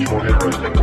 you won't roasting.